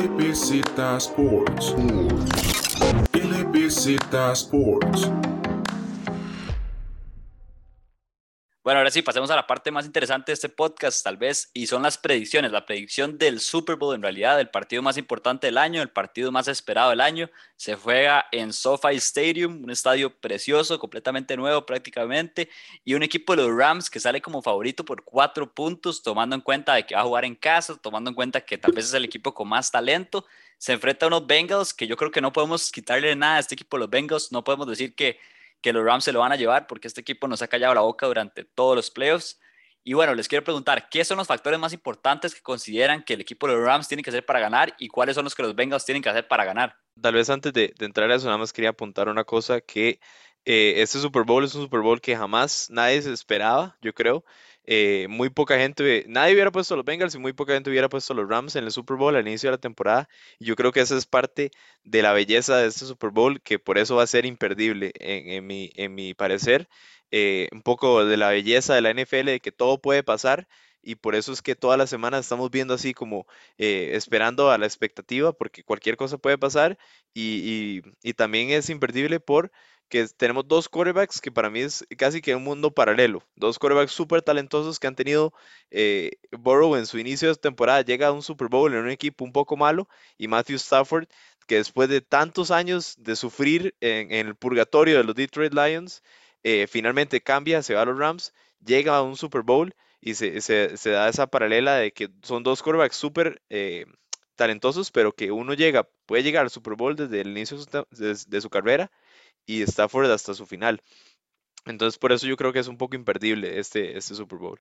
LBZ Sports. LBZ Sports. Bueno, ahora sí, pasemos a la parte más interesante de este podcast, tal vez, y son las predicciones. La predicción del Super Bowl, en realidad, el partido más importante del año, el partido más esperado del año, se juega en SoFi Stadium, un estadio precioso, completamente nuevo prácticamente, y un equipo de los Rams que sale como favorito por cuatro puntos, tomando en cuenta de que va a jugar en casa, tomando en cuenta que tal vez es el equipo con más talento. Se enfrenta a unos Bengals que yo creo que no podemos quitarle nada a este equipo de los Bengals, no podemos decir que que los Rams se lo van a llevar porque este equipo nos ha callado la boca durante todos los playoffs. Y bueno, les quiero preguntar, ¿qué son los factores más importantes que consideran que el equipo de los Rams tiene que hacer para ganar y cuáles son los que los Bengals tienen que hacer para ganar? Tal vez antes de, entrar a eso, nada más quería apuntar una cosa, que eh, este Super Bowl es un Super Bowl que jamás nadie se esperaba, yo creo. Eh, muy poca gente, nadie hubiera puesto los Bengals y muy poca gente hubiera puesto los Rams en el Super Bowl al inicio de la temporada. Y yo creo que esa es parte de la belleza de este Super Bowl, que por eso va a ser imperdible en, mi, en mi parecer. Eh, un poco de la belleza de la NFL, de que todo puede pasar. Y por eso es que todas las semanas estamos viendo así como eh, esperando a la expectativa, porque cualquier cosa puede pasar. Y, y también es imperdible por que tenemos dos quarterbacks que para mí es casi que un mundo paralelo. Dos quarterbacks súper talentosos que han tenido eh, Burrow en su inicio de temporada, llega a un Super Bowl en un equipo un poco malo, y Matthew Stafford, que después de tantos años de sufrir en, el purgatorio de los Detroit Lions, eh, finalmente cambia, se va a los Rams, llega a un Super Bowl y se, da esa paralela de que son dos quarterbacks súper eh, talentosos, pero que uno llega, puede llegar al Super Bowl desde el inicio de su carrera y Stafford hasta su final. Entonces, por eso yo creo que es un poco imperdible este, este Super Bowl.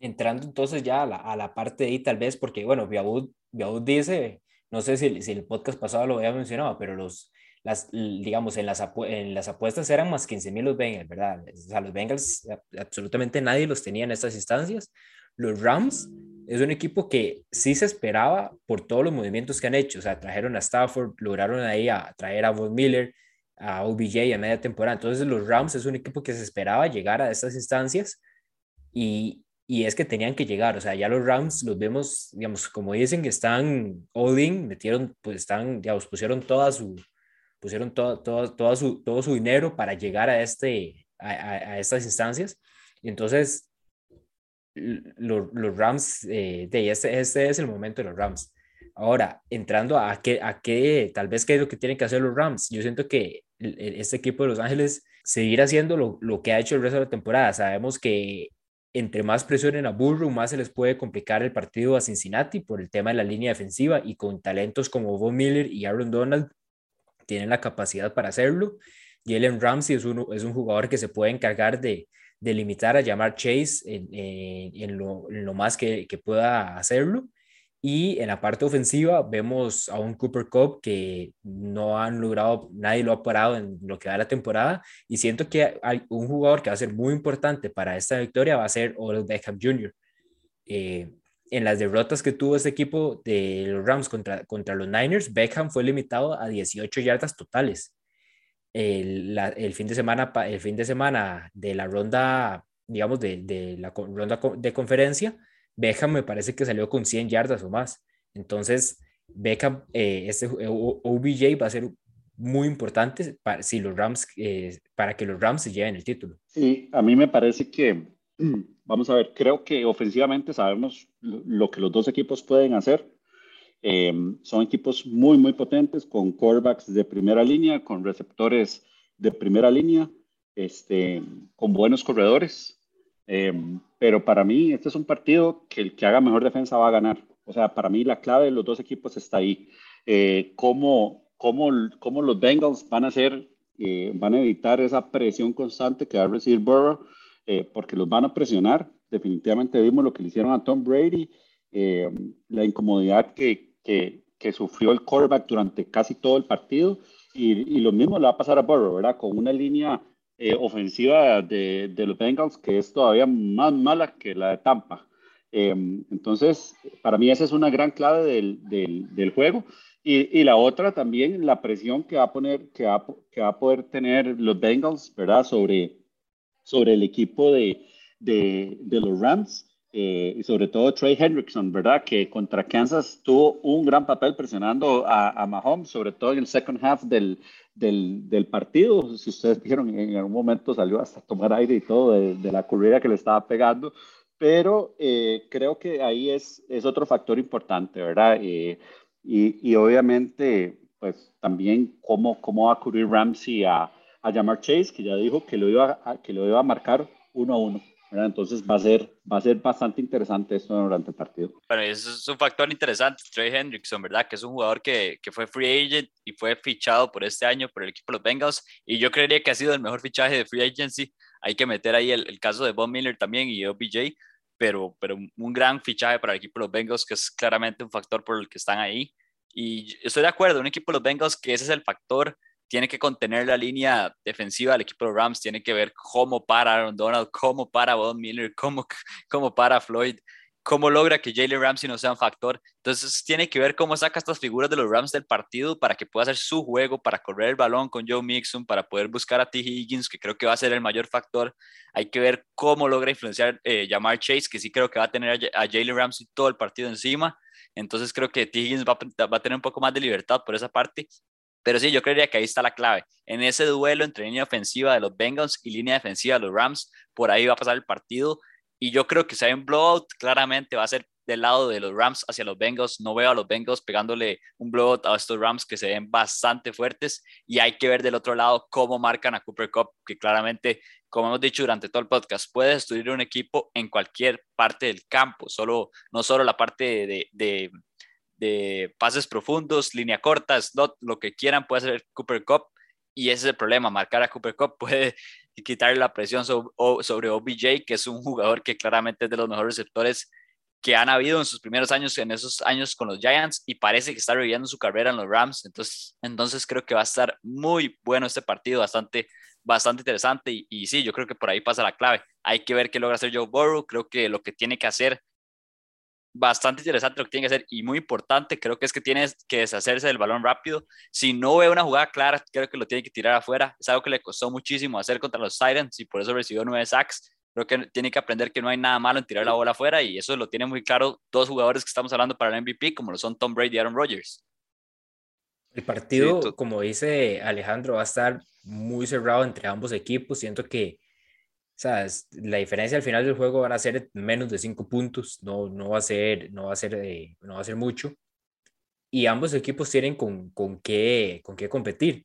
Entrando entonces ya a la, a la parte de ahí, tal vez, porque, bueno, Biabud, dice, no sé si, si, el podcast pasado lo había mencionado, pero los, las, digamos, en las, en las apuestas eran más 15 mil los Bengals, ¿verdad? O sea, los Bengals, absolutamente nadie los tenía en estas instancias. Los Rams es un equipo que sí se esperaba por todos los movimientos que han hecho. O sea, trajeron a Stafford, lograron ahí a traer a Von Miller, a OBJ a media temporada. Entonces los Rams es un equipo que se esperaba llegar a estas instancias y, y es que tenían que llegar. O sea, ya los Rams los vemos, digamos, como dicen que están all in, metieron, pues están, digamos, pusieron toda su, pusieron todo, todo, todo, su, todo su dinero para llegar a, este, a, a, estas instancias. Y entonces los, los Rams, eh, de este, este es el momento de los Rams. Ahora, entrando a qué, a qué, tal vez qué es lo que tienen que hacer los Rams, yo siento que este equipo de Los Ángeles seguir haciendo lo, lo, que ha hecho el resto de la temporada. Sabemos que entre más presionen a Burrow, más se les puede complicar el partido a Cincinnati por el tema de la línea defensiva y con talentos como Von Miller y Aaron Donald tienen la capacidad para hacerlo. Jalen Ramsey es, uno, es un jugador que se puede encargar de, de limitar a llamar Chase en, en, lo, lo, más que, que pueda hacerlo. Y en la parte ofensiva vemos a un Cooper Cup que no han logrado, nadie lo ha parado en lo que da la temporada. Y siento que hay un jugador que va a ser muy importante para esta victoria va a ser Odell Beckham Jr. Eh, en las derrotas que tuvo este equipo de los Rams contra, contra los Niners, Beckham fue limitado a 18 yardas totales. El, el, fin de semana, el fin de semana de la ronda, digamos, de, de la ronda de conferencia, Beckham me parece que salió con 100 yardas o más. Entonces, Beckham, eh, este OBJ va a ser muy importante para, si los Rams, eh, para que los Rams se lleven el título. Sí, a mí me parece que, vamos a ver, creo que ofensivamente sabemos lo que los dos equipos pueden hacer. Em, son equipos muy, muy potentes, con quarterbacks de primera línea, con receptores de primera línea, este, con buenos corredores. Em, pero para mí, este es un partido que el que haga mejor defensa va a ganar. O sea, para mí la clave de los dos equipos está ahí. Eh, cómo, cómo, cómo, los Bengals van a hacer, eh, van a evitar esa presión constante que va a recibir Burrow, eh, porque los van a presionar. Definitivamente vimos lo que le hicieron a Tom Brady, la incomodidad que, que, que, sufrió el quarterback durante casi todo el partido, y, y lo mismo le va a pasar a Burrow, ¿verdad? Con una línea eh, ofensiva de, los Bengals que es todavía más mala que la de Tampa. Em, entonces, para mí esa es una gran clave del, del, juego. Y, y, la otra también, la presión que va a poner, que va, que va a poder tener los Bengals, ¿verdad? Sobre, sobre el equipo de, de los Rams. Eh, y sobre todo Trey Hendrickson, ¿verdad? Que contra Kansas tuvo un gran papel presionando a, a Mahomes, sobre todo en el second half del, del, del, partido. Si ustedes vieron, en algún momento salió hasta tomar aire y todo de, de la corrida que le estaba pegando. Pero eh, creo que ahí es, es otro factor importante, ¿verdad? Eh, y, y, obviamente, pues también cómo, cómo va a cubrir Ramsey a, a Chase, que ya dijo que lo iba a, que lo iba a marcar uno a uno. Entonces va a, ser, va a ser bastante interesante esto durante el partido. Bueno, eso es un factor interesante, Trey Hendrickson, ¿verdad? Que es un jugador que, que, fue free agent y fue fichado por este año por el equipo de los Bengals. Y yo creería que ha sido el mejor fichaje de free agency. Hay que meter ahí el, el caso de Bob Miller también y OBJ, pero, pero un gran fichaje para el equipo de los Bengals, que es claramente un factor por el que están ahí. Y estoy de acuerdo, un equipo de los Bengals que ese es el factor tiene que contener la línea defensiva del equipo de Rams, tiene que ver cómo para Aaron Donald, cómo para Von Miller, cómo, cómo para Floyd, cómo logra que Jalen Ramsey no sea un factor. Entonces tiene que ver cómo saca estas figuras de los Rams del partido para que pueda hacer su juego, para correr el balón con Joe Mixon, para poder buscar a T. Higgins, que creo que va a ser el mayor factor. Hay que ver cómo logra influenciar eh, Jamar Chase, que sí creo que va a tener a, Jalen Ramsey todo el partido encima. Entonces creo que T. Higgins va, va a tener un poco más de libertad por esa parte. Pero sí, yo creería que ahí está la clave. En ese duelo entre línea ofensiva de los Bengals y línea defensiva de los Rams, por ahí va a pasar el partido. Y yo creo que si hay un blowout, claramente va a ser del lado de los Rams hacia los Bengals. No veo a los Bengals pegándole un blowout a estos Rams que se ven bastante fuertes. Y hay que ver del otro lado cómo marcan a Cooper Cup, que claramente, como hemos dicho durante todo el podcast, puede destruir un equipo en cualquier parte del campo. Solo, no solo la parte de, de de pases profundos, línea corta, slot, lo que quieran puede hacer Cooper Cup y ese es el problema, marcar a Cooper Cup puede quitarle la presión sobre OBJ, que es un jugador que claramente es de los mejores receptores que han habido en sus primeros años, en esos años con los Giants, y parece que está reviviendo su carrera en los Rams. Entonces, entonces creo que va a estar muy bueno este partido, bastante, bastante interesante. Y, y sí, yo creo que por ahí pasa la clave. Hay que ver qué logra hacer Joe Burrow. Creo que lo que tiene que hacer bastante interesante lo que tiene que hacer y muy importante, creo que es que tiene que deshacerse del balón rápido. Si no ve una jugada clara, creo que lo tiene que tirar afuera. Es algo que le costó muchísimo hacer contra los Titans y por eso recibió nueve sacks. Creo que tiene que aprender que no hay nada malo en tirar la bola afuera y eso lo tiene muy claro dos jugadores que estamos hablando para el MVP, como lo son Tom Brady y Aaron Rodgers. El partido, como dice Alejandro, va a estar muy cerrado entre ambos equipos. Siento que o sea, la diferencia al final del juego van a ser menos de cinco puntos, no, no, va, a ser, no, va, a ser, eh, no va a ser mucho. Y ambos equipos tienen con, con, qué, con qué competir.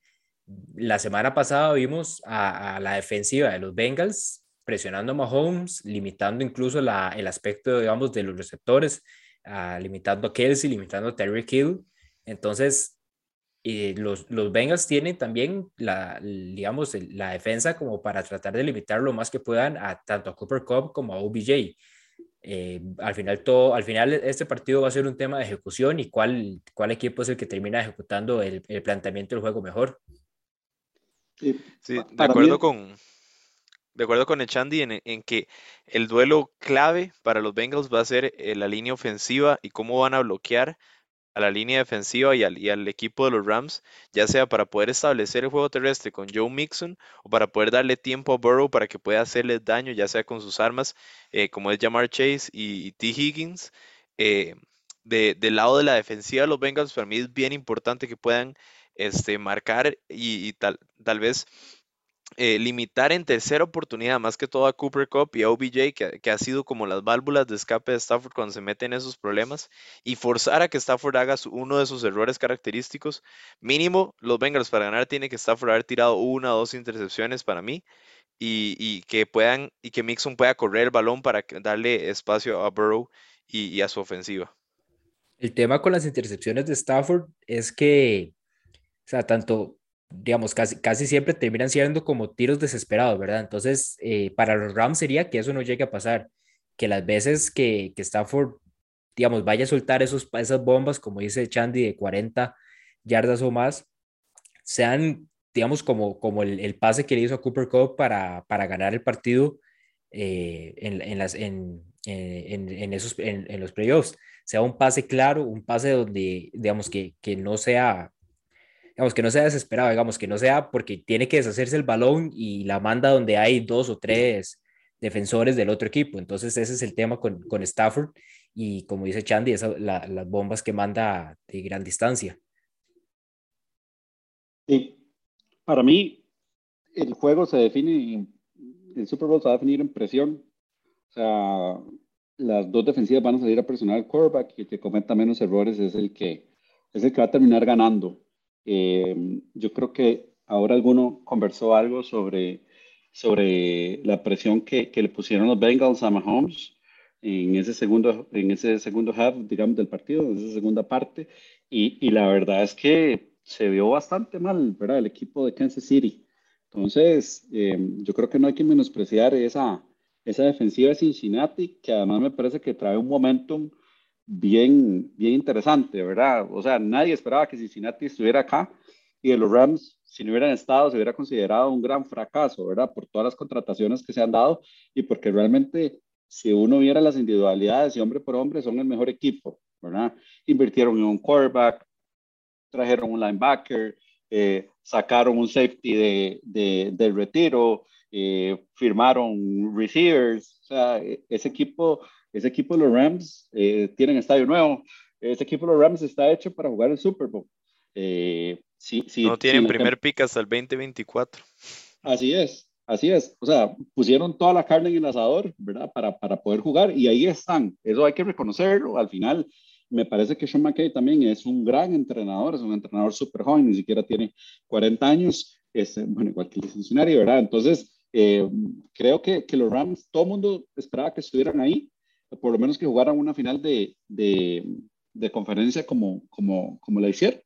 La semana pasada vimos a, la defensiva de los Bengals presionando a Mahomes, limitando incluso la, el aspecto, digamos, de los receptores, uh, limitando a Kelsey, limitando a Terry Hill. Entonces, y los, los Bengals tienen también la, digamos, la defensa como para tratar de limitar lo más que puedan a tanto a Cooper Cup como a OBJ. Eh, al final todo, al final este partido va a ser un tema de ejecución y cuál, cuál equipo es el que termina ejecutando el, el planteamiento del juego mejor. Sí, de acuerdo con de acuerdo con Echandi en, en, que el duelo clave para los Bengals va a ser eh, la línea ofensiva y cómo van a bloquear a la línea defensiva y al, equipo de los Rams, ya sea para poder establecer el juego terrestre con Joe Mixon o para poder darle tiempo a Burrow para que pueda hacerle daño, ya sea con sus armas, eh, como es Jamar Chase y, T. Higgins. Eh, del lado de la defensiva de los Bengals, para mí es bien importante que puedan este, marcar y, tal, tal vez eh, limitar en tercera oportunidad más que todo a Cooper Cup y a OBJ, que, ha sido como las válvulas de escape de Stafford cuando se mete en esos problemas, y forzar a que Stafford haga uno de sus errores característicos. Mínimo, los Bengals para ganar tiene que Stafford haber tirado una o dos intercepciones para mí, y, que puedan, y que Mixon pueda correr el balón para darle espacio a Burrow y, a su ofensiva. El tema con las intercepciones de Stafford es que, o sea, tanto digamos, casi, casi siempre terminan siendo como tiros desesperados, ¿verdad? Entonces, eh, para los Rams sería que eso no llegue a pasar, que las veces que, que Stafford, digamos, vaya a soltar esos, esas bombas, como dice Chandy, de 40 yardas o más, sean, digamos, como, como el, pase que le hizo a Cooper Cup para, para ganar el partido eh, en, en, las, en, en, en, esos, en, los playoffs. Sea un pase claro, un pase donde, digamos, que, que no sea digamos, que no sea desesperado, digamos, que no sea porque tiene que deshacerse el balón y la manda donde hay dos o tres, defensores del otro equipo. Entonces ese es el tema con, con Stafford y como dice Chandy, esa, las bombas que manda de gran distancia. Sí, para mí el juego se define, el Super Bowl se va a definir en presión. O sea, las dos defensivas van a salir a presionar al quarterback y el que cometa menos errores es el que, es el que va a terminar ganando. Eh, yo creo que ahora alguno conversó algo sobre, sobre la presión que, que le pusieron los Bengals a Mahomes en ese segundo, en ese segundo half, digamos, del partido, en esa segunda parte. Y, y la verdad es que se vio bastante mal, ¿verdad? El equipo de Kansas City. Entonces, eh, yo creo que no hay que menospreciar esa, esa defensiva de Cincinnati, que además me parece que trae un momentum bien, bien interesante, ¿verdad? O sea, nadie esperaba que Cincinnati estuviera acá y de los Rams, si no hubieran estado, se hubiera considerado un gran fracaso, ¿verdad? Por todas las contrataciones que se han dado y porque realmente si uno viera las individualidades y hombre por hombre, son el mejor equipo, ¿verdad? Invirtieron en un quarterback, trajeron un linebacker, eh, sacaron un safety de, de, del retiro, eh, firmaron receivers, o sea, e, ese equipo, ese equipo de los Rams eh, tienen estadio nuevo, ese equipo de los Rams está hecho para jugar el Super Bowl. Sí, sí, no tienen primer pick hasta el 2024. Así es, Así es, o sea, pusieron toda la carne en el asador, ¿verdad? Para, para poder jugar y ahí están. Eso hay que reconocerlo. Al final, me parece que Sean McKay también es un gran entrenador, es un entrenador súper joven, ni siquiera tiene 40 años, este, bueno, igual que el Cincinnati, ¿verdad? Entonces, eh, creo que, que, los Rams, todo el mundo esperaba que estuvieran ahí, por lo menos que jugaran una final de, de, de conferencia como, como, como la hicieron.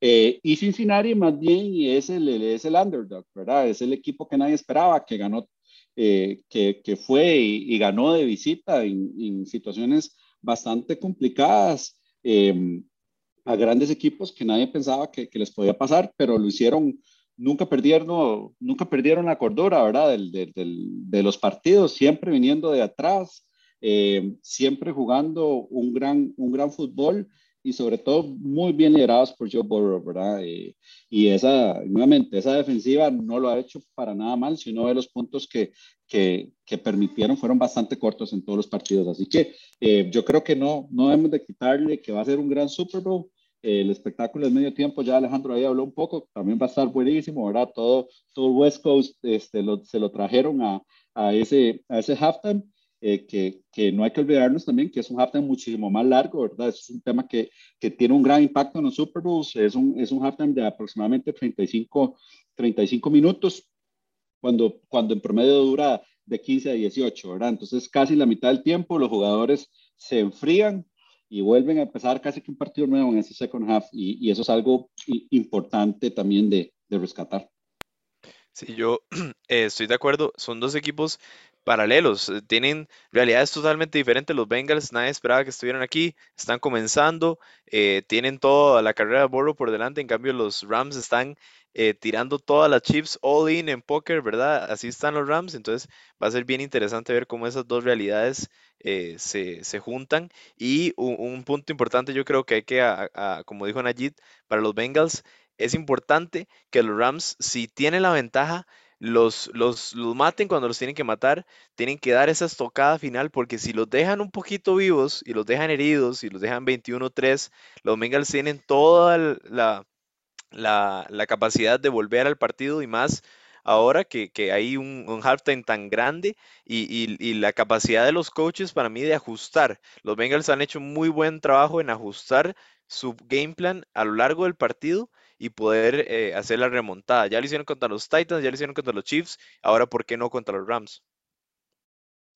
Eh, y Cincinnati más bien es el, es el underdog, ¿verdad? Es el equipo que nadie esperaba, que ganó, eh, que, que, fue y, ganó de visita en, en situaciones bastante complicadas em, a grandes equipos que nadie pensaba que, que, les podía pasar, pero lo hicieron, nunca perdieron, nunca perdieron la cordura, ¿verdad? Del, de los partidos, siempre viniendo de atrás, eh, siempre jugando un gran, un gran fútbol y sobre todo muy bien liderados por Joe Burrow, ¿verdad? Eh, y esa, nuevamente, esa defensiva no lo ha hecho para nada mal, sino de los puntos que, que, que, permitieron fueron bastante cortos en todos los partidos. Así que eh, yo creo que no, no debemos de quitarle que va a ser un gran Super Bowl. El espectáculo del medio tiempo, ya Alejandro ahí habló un poco, también va a estar buenísimo, ¿verdad? Todo, todo el West Coast este, se lo trajeron a, a, ese, a ese halftime. Eh, que, que, no hay que olvidarnos también que es un halftime muchísimo más largo, ¿verdad? Es un tema que, que tiene un gran impacto en los Super Bowls, es un, es un halftime de aproximadamente 35, 35 minutos, cuando, cuando en promedio dura de 15 a 18, ¿verdad? Entonces casi la mitad del tiempo los jugadores se enfrían y vuelven a empezar casi que un partido nuevo en ese second half y, y eso es algo importante también de, de rescatar. Sí, yo eh, estoy de acuerdo. Son dos equipos paralelos, eh, tienen realidades totalmente diferentes. Los Bengals, nadie esperaba que estuvieran aquí, están comenzando, eh, tienen toda la carrera de Burrow por delante, en cambio los Rams están eh, tirando todas las chips all in en póker, ¿verdad? Así están los Rams, entonces va a ser bien interesante ver cómo esas dos realidades se, se, juntan. Y un, punto importante yo creo que hay que, como dijo Najid, para los Bengals es importante que los Rams, si tienen la ventaja, los, los, los maten cuando los tienen que matar, tienen que dar esa estocada final, porque si los dejan un poquito vivos y los dejan heridos y los dejan 21-3, los Bengals tienen toda la, la, la, capacidad de volver al partido y más ahora que, hay un, un, halftime tan grande y, la capacidad de los coaches para mí de ajustar. Los Bengals han hecho muy buen trabajo en ajustar su game plan a lo largo del partido y poder eh, hacer la remontada. Ya lo hicieron contra los Titans, ya lo hicieron contra los Chiefs, ahora ¿por qué no contra los Rams?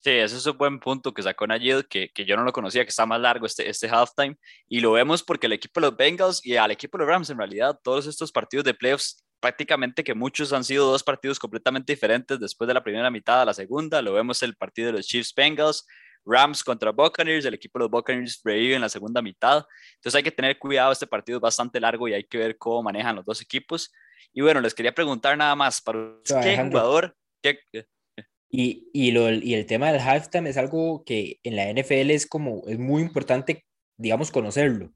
Sí, ese es un buen punto que sacó Najid, que, que yo no lo conocía, que está más largo este, este halftime, y lo vemos porque el equipo de los Bengals y al equipo de los Rams, en realidad, todos estos partidos de playoffs, prácticamente que muchos han sido dos partidos completamente diferentes después de la primera mitad a la segunda, lo vemos el partido de los Chiefs Bengals, Rams contra Buccaneers, el equipo de los Buccaneers revive en la segunda mitad. Entonces hay que tener cuidado, este partido es bastante largo y hay que ver cómo manejan los dos equipos. Y bueno, les quería preguntar nada más, ¿para qué jugador? Qué... Y, y, lo, y el tema del halftime es algo que en la NFL es como, es muy importante, digamos, conocerlo.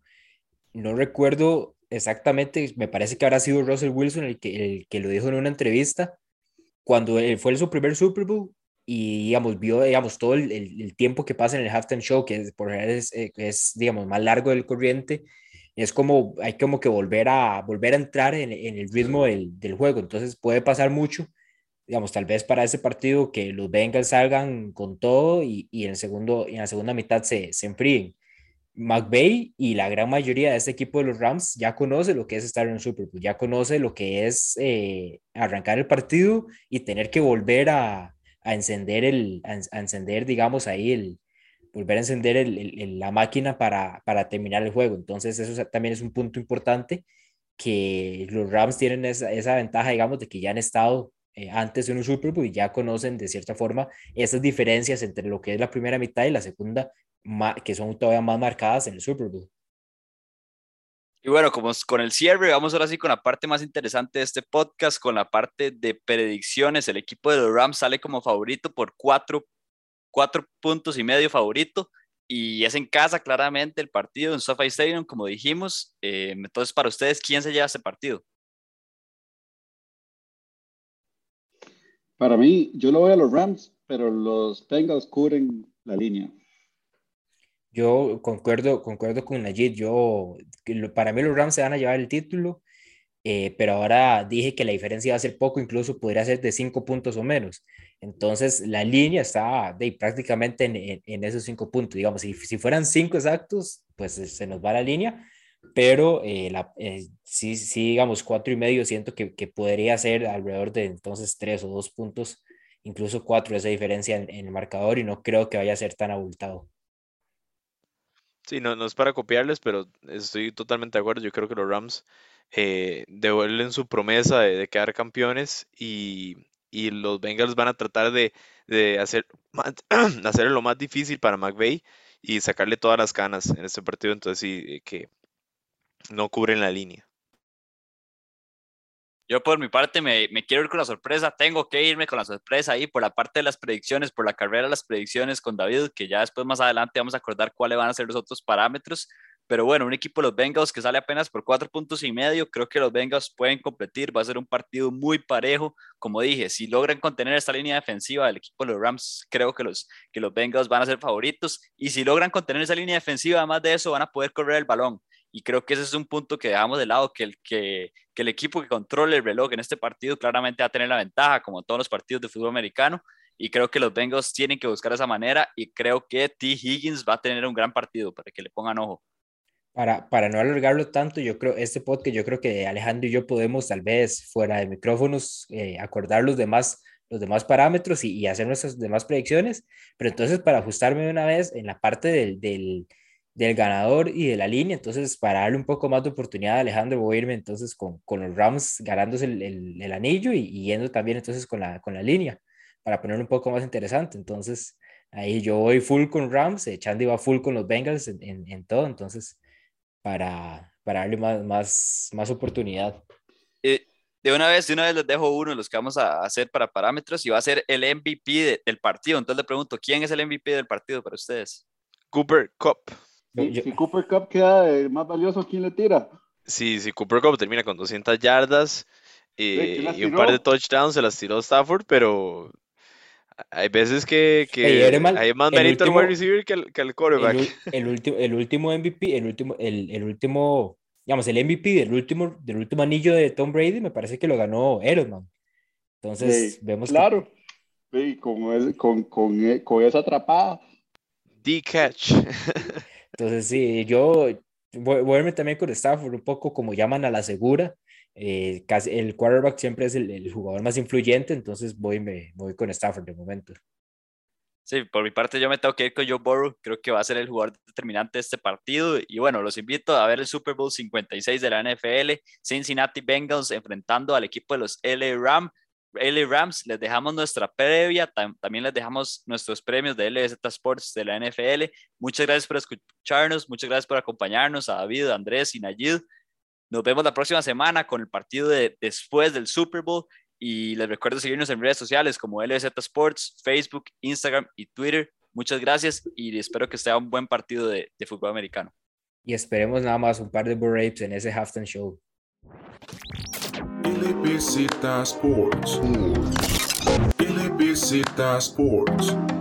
No recuerdo exactamente, me parece que habrá sido Russell Wilson el que, el que lo dijo en una entrevista, cuando él fue su primer Super Bowl, y digamos, vio, digamos, todo el, el, tiempo que pasa en el halftime show, que es, por es, eh, es, digamos, más largo del corriente, es como, hay como que volver a, volver a entrar en, en el ritmo del, del, juego, entonces puede pasar mucho, digamos, tal vez para ese partido que los Bengals salgan con todo y, y en, el segundo, en la segunda mitad se, se enfríen. McVay y la gran mayoría de este equipo de los Rams ya conoce lo que es estar en el Super Bowl, ya conoce lo que es eh, arrancar el partido y tener que volver a, a encender, el, a, encender, digamos, ahí el, volver a encender el, la máquina para, para, terminar el juego. Entonces, eso también es un punto importante que los Rams tienen esa, esa ventaja, digamos, de que ya han estado eh, antes en un Bowl y ya conocen de cierta forma esas diferencias entre lo que es la primera mitad y la segunda, que son todavía más marcadas en el Super Bowl. Y bueno, como con el cierre, vamos ahora sí con la parte más interesante de este podcast, con la parte de predicciones. El equipo de los Rams sale como favorito por cuatro, cuatro puntos y medio favorito. Y es en casa, claramente, el partido en SoFi Stadium, como dijimos. Eh, entonces, para ustedes, ¿quién se lleva este partido? Para mí, yo lo voy a los Rams, pero los Bengals cubren la línea. Yo concuerdo, concuerdo con Najid. Yo, para mí los Rams se van a llevar el título, eh, pero ahora dije que la diferencia va a ser poco, incluso podría ser de cinco puntos o menos. Entonces la línea está de, prácticamente en, en, esos cinco puntos. Digamos, si, si fueran cinco exactos, pues se nos va la línea, pero eh, la, eh, sí, sí, digamos, cuatro y medio siento que, que, podría ser alrededor de entonces tres o dos puntos, incluso cuatro esa diferencia en, el marcador y no creo que vaya a ser tan abultado. Sí, no, no es para copiarles, pero estoy totalmente de acuerdo. Yo creo que los Rams eh, devuelven su promesa de, quedar campeones y, y, los Bengals van a tratar de, de hacer, hacer lo más difícil para McVay y sacarle todas las canas en este partido. Entonces sí, que no cubren la línea. Yo por mi parte me, quiero ir con la sorpresa, tengo que irme con la sorpresa ahí por la parte de las predicciones, por la carrera de las predicciones con David, que ya después más adelante vamos a acordar cuáles van a ser los otros parámetros. Pero bueno, un equipo de los Bengals que sale apenas por cuatro puntos y medio, creo que los Bengals pueden competir, va a ser un partido muy parejo. Como dije, si logran contener esta línea defensiva del equipo de los Rams, creo que los, que los Bengals van a ser favoritos. Y si logran contener esa línea defensiva, además de eso, van a poder correr el balón y creo que ese es un punto que dejamos de lado, que el, que, que el equipo que controle el reloj en este partido claramente va a tener la ventaja, como todos los partidos de fútbol americano, y creo que los Bengals tienen que buscar esa manera, y creo que T. Higgins va a tener un gran partido, para que le pongan ojo. Para, para no alargarlo tanto, yo creo, este podcast, yo creo que Alejandro y yo podemos tal vez fuera de micrófonos eh, acordar los demás, los demás parámetros y, y, hacer nuestras demás predicciones, pero entonces para ajustarme una vez en la parte del, del del ganador y de la línea. Entonces, para darle un poco más de oportunidad a Alejandro, voy a irme entonces con, con los Rams ganándose el, el, anillo y, yendo también entonces con la, con la línea para ponerlo un poco más interesante. Entonces, ahí yo voy full con Rams, eh, Chandy va full con los Bengals en, en, todo. Entonces, para, para darle más, más, más oportunidad. Eh, de una vez, de una vez les dejo uno de los que vamos a hacer para parámetros y va a ser el MVP del partido. Entonces le pregunto, ¿quién es el MVP del partido para ustedes? Cooper Cup. Si, Cooper Cup queda más valioso, ¿quién le tira? Sí, si Cooper Cup termina con 200 yardas eh, y un par de touchdowns, se las tiró Stafford, pero hay veces que, que hay más mérito al wide receiver que al, que al quarterback. El, último, el último MVP, el último, el, el, último, digamos, el MVP del último, del último anillo de Tom Brady, me parece que lo ganó Edelman. Entonces, vemos Claro, sí, con, con, con, con esa atrapada. D-catch. Entonces, sí, yo voy, a irme también con Stafford, un poco como llaman a la segura. Eh, casi, el quarterback siempre es el, el, jugador más influyente, entonces voy, me, voy con Stafford de momento. Sí, por mi parte yo me tengo que ir con Joe Burrow, creo que va a ser el jugador determinante de este partido y bueno, los invito a ver el Super Bowl 56 de la NFL, Cincinnati Bengals enfrentando al equipo de los LA Rams, LA Rams, les dejamos nuestra previa, también les dejamos nuestros premios de LZ Sports de la NFL. Muchas gracias por escucharnos, muchas gracias por acompañarnos a David, Andrés y Nayid. Nos vemos la próxima semana con el partido de después del Super Bowl y les recuerdo seguirnos en redes sociales como LZ Sports, Facebook, Instagram y Twitter. Muchas gracias y espero que sea un buen partido de, de fútbol americano. Y esperemos nada más un par de Rapes en ese halftime show. LBZ Sports. LBZ Visita Sports.